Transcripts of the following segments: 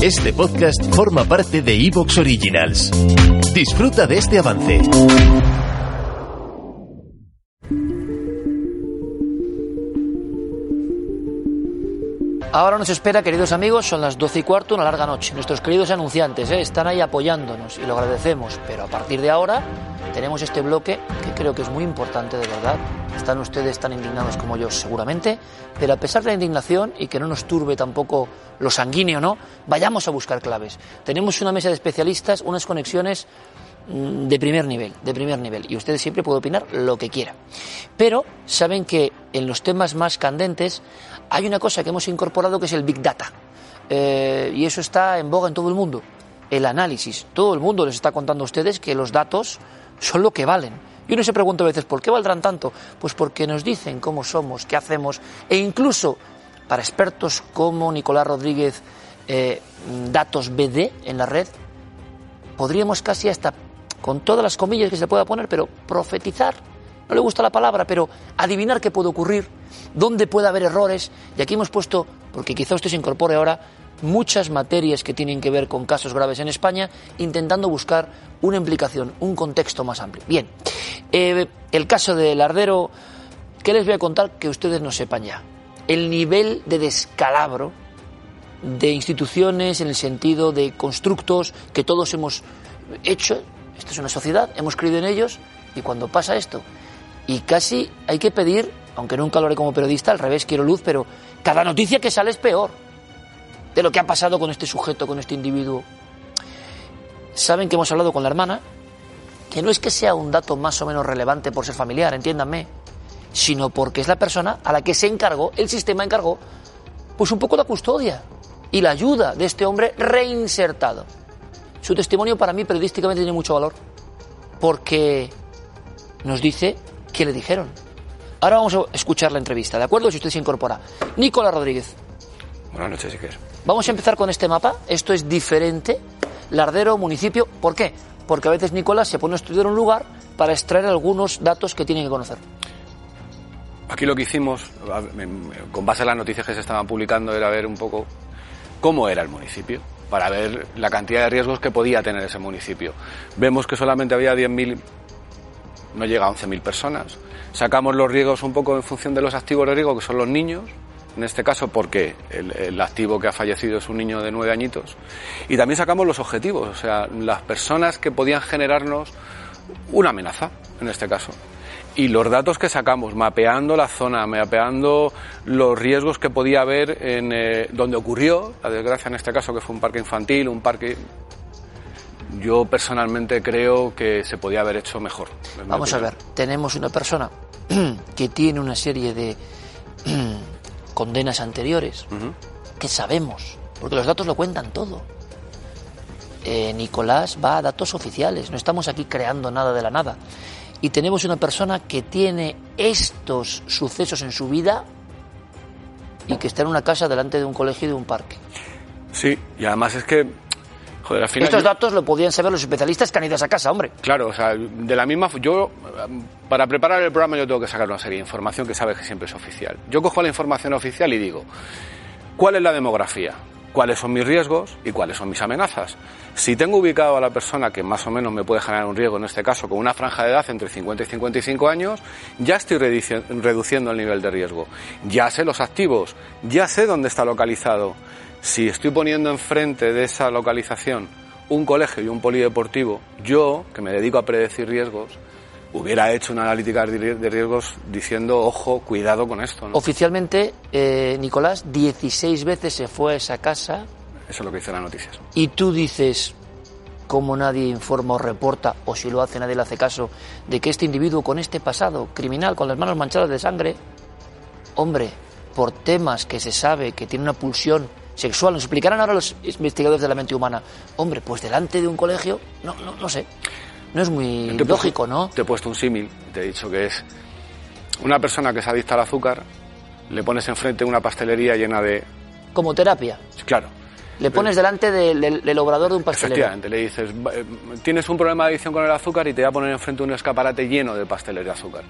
Este podcast forma parte de Evox Originals. Disfruta de este avance. Ahora nos espera, queridos amigos, son las 12 y cuarto, una larga noche. Nuestros queridos anunciantes ¿eh? están ahí apoyándonos y lo agradecemos, pero a partir de ahora tenemos este bloque que creo que es muy importante, de verdad. Están ustedes tan indignados como yo, seguramente, pero a pesar de la indignación y que no nos turbe tampoco lo sanguíneo, ¿no? Vayamos a buscar claves. Tenemos una mesa de especialistas, unas conexiones mm, de primer nivel, de primer nivel, y ustedes siempre pueden opinar lo que quieran. Pero saben que en los temas más candentes hay una cosa que hemos incorporado que es el Big Data. Eh, y eso está en boga en todo el mundo. El análisis. Todo el mundo les está contando a ustedes que los datos son lo que valen. Y uno se pregunta a veces, ¿por qué valdrán tanto? Pues porque nos dicen cómo somos, qué hacemos, e incluso para expertos como Nicolás Rodríguez, eh, datos BD en la red, podríamos casi hasta, con todas las comillas que se pueda poner, pero profetizar, no le gusta la palabra, pero adivinar qué puede ocurrir, dónde puede haber errores. Y aquí hemos puesto, porque quizá usted se incorpore ahora, muchas materias que tienen que ver con casos graves en España, intentando buscar una implicación, un contexto más amplio. Bien, eh, el caso del Ardero, ¿qué les voy a contar que ustedes no sepan ya? El nivel de descalabro de instituciones en el sentido de constructos que todos hemos hecho. Esta es una sociedad, hemos creído en ellos y cuando pasa esto, y casi hay que pedir, aunque nunca lo haré como periodista, al revés, quiero luz, pero cada noticia que sale es peor de lo que ha pasado con este sujeto, con este individuo. Saben que hemos hablado con la hermana, que no es que sea un dato más o menos relevante por ser familiar, entiéndanme, sino porque es la persona a la que se encargó, el sistema encargó, pues un poco la custodia y la ayuda de este hombre reinsertado. Su testimonio para mí periodísticamente tiene mucho valor, porque nos dice qué le dijeron. Ahora vamos a escuchar la entrevista, ¿de acuerdo? Si usted se incorpora. Nicolás Rodríguez. Buenas noches, Iker. Vamos a empezar con este mapa. Esto es diferente. Lardero, municipio. ¿Por qué? Porque a veces Nicolás se pone a estudiar un lugar para extraer algunos datos que tiene que conocer. Aquí lo que hicimos, con base a las noticias que se estaban publicando, era ver un poco cómo era el municipio, para ver la cantidad de riesgos que podía tener ese municipio. Vemos que solamente había 10.000, no llega a 11.000 personas. Sacamos los riesgos un poco en función de los activos de riesgo, que son los niños, en este caso porque el, el, activo que ha fallecido es un niño de nueve añitos. Y también sacamos los objetivos, o sea, las personas que podían generarnos una amenaza, en este caso. Y los datos que sacamos, mapeando la zona, mapeando los riesgos que podía haber en eh, donde ocurrió, la desgracia en este caso que fue un parque infantil, un parque yo personalmente creo que se podía haber hecho mejor. Vamos a ver, tenemos una persona que tiene una serie de condenas anteriores, uh -huh. que sabemos, porque los datos lo cuentan todo. Eh, Nicolás va a datos oficiales, no estamos aquí creando nada de la nada. Y tenemos una persona que tiene estos sucesos en su vida y que está en una casa delante de un colegio y de un parque. Sí, y además es que Joder, al final Estos yo... datos lo podían saber los especialistas que han ido a esa casa, hombre. Claro, o sea, de la misma. Yo, para preparar el programa, yo tengo que sacar una serie de información que sabes que siempre es oficial. Yo cojo la información oficial y digo: ¿cuál es la demografía? ¿Cuáles son mis riesgos y cuáles son mis amenazas? Si tengo ubicado a la persona que más o menos me puede generar un riesgo, en este caso con una franja de edad entre 50 y 55 años, ya estoy reduciendo el nivel de riesgo. Ya sé los activos, ya sé dónde está localizado si estoy poniendo enfrente de esa localización un colegio y un polideportivo, yo, que me dedico a predecir riesgos, hubiera hecho una analítica de riesgos diciendo, ojo, cuidado con esto. ¿no? Oficialmente, eh, Nicolás, 16 veces se fue a esa casa. Eso es lo que dice las noticias. Y tú dices, como nadie informa o reporta, o si lo hace nadie le hace caso, de que este individuo con este pasado criminal, con las manos manchadas de sangre, hombre, por temas que se sabe que tiene una pulsión sexual. Nos explicarán ahora los investigadores de la mente humana. Hombre, pues delante de un colegio, no, no, no sé. No es muy te lógico, puesto, ¿no? Te he puesto un símil, te he dicho que es una persona que es adicta al azúcar, le pones enfrente una pastelería llena de... Como terapia. Claro. Le pones delante del, del- del obrador de un pastelero. Efectivamente, le dices, "Va- eh, tienes un problema de adicción con el azúcar y te voy a poner enfrente un escaparate lleno de pasteles de azúcar.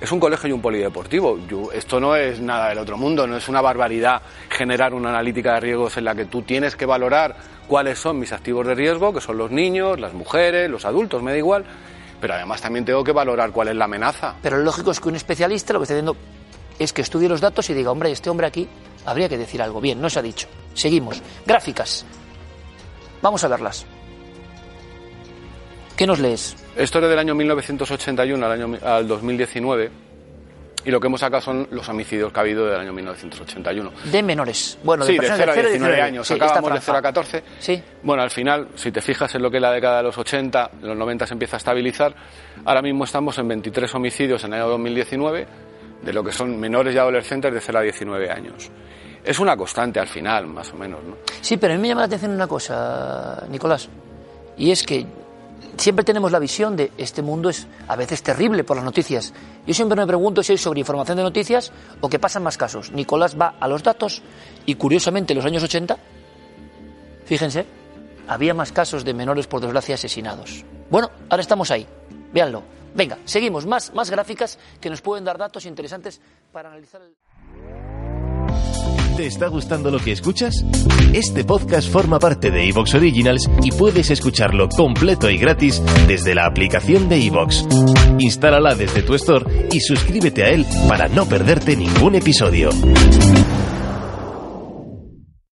Es un colegio y un polideportivo. Yo- esto no es nada del otro mundo, no es una barbaridad generar una analítica de riesgos en la que tú tienes que valorar cuáles son mis activos de riesgo, que son los niños, las mujeres, los adultos, me da igual. Pero además también tengo que valorar cuál es la amenaza. Pero lo lógico es que un especialista lo que está haciendo es que estudie los datos y diga, hombre, este hombre aquí habría que decir algo. Bien, no se ha dicho. Seguimos. Gráficas. Vamos a verlas. ¿Qué nos lees? Esto es del año 1981 al, año, al 2019 y lo que hemos sacado son los homicidios que ha habido del año 1981. De menores. Bueno, sí, de de personas 0 a de 0 19 años. Sí, Acabamos de franja. 0 a 14. Sí. Bueno, al final, si te fijas en lo que es la década de los 80, de los 90 se empieza a estabilizar. Ahora mismo estamos en 23 homicidios en el año 2019, de lo que son menores y adolescentes de 0 a 19 años. Es una constante al final, más o menos, ¿no? Sí, pero a mí me llama la atención una cosa, Nicolás, y es que siempre tenemos la visión de este mundo es a veces terrible por las noticias. Yo siempre me pregunto si es sobre información de noticias o que pasan más casos. Nicolás va a los datos y curiosamente en los años 80, fíjense, había más casos de menores por desgracia asesinados. Bueno, ahora estamos ahí, véanlo. Venga, seguimos, más, más gráficas que nos pueden dar datos interesantes para analizar el... ¿Te está gustando lo que escuchas? Este podcast forma parte de Evox Originals y puedes escucharlo completo y gratis desde la aplicación de Evox. Instálala desde tu store y suscríbete a él para no perderte ningún episodio.